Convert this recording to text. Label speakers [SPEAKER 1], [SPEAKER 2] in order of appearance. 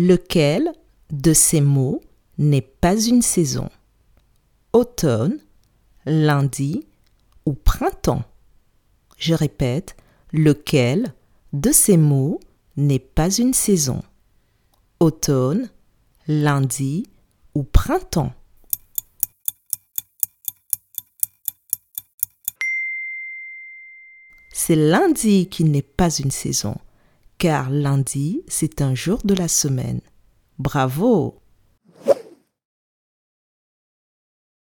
[SPEAKER 1] Lequel de ces mots n'est pas une saison? Automne, lundi ou printemps? Je répète, lequel de ces mots n'est pas une saison? Automne, lundi ou printemps? C'est lundi qui n'est pas une saison, car lundi, c'est un jour de la semaine. Bravo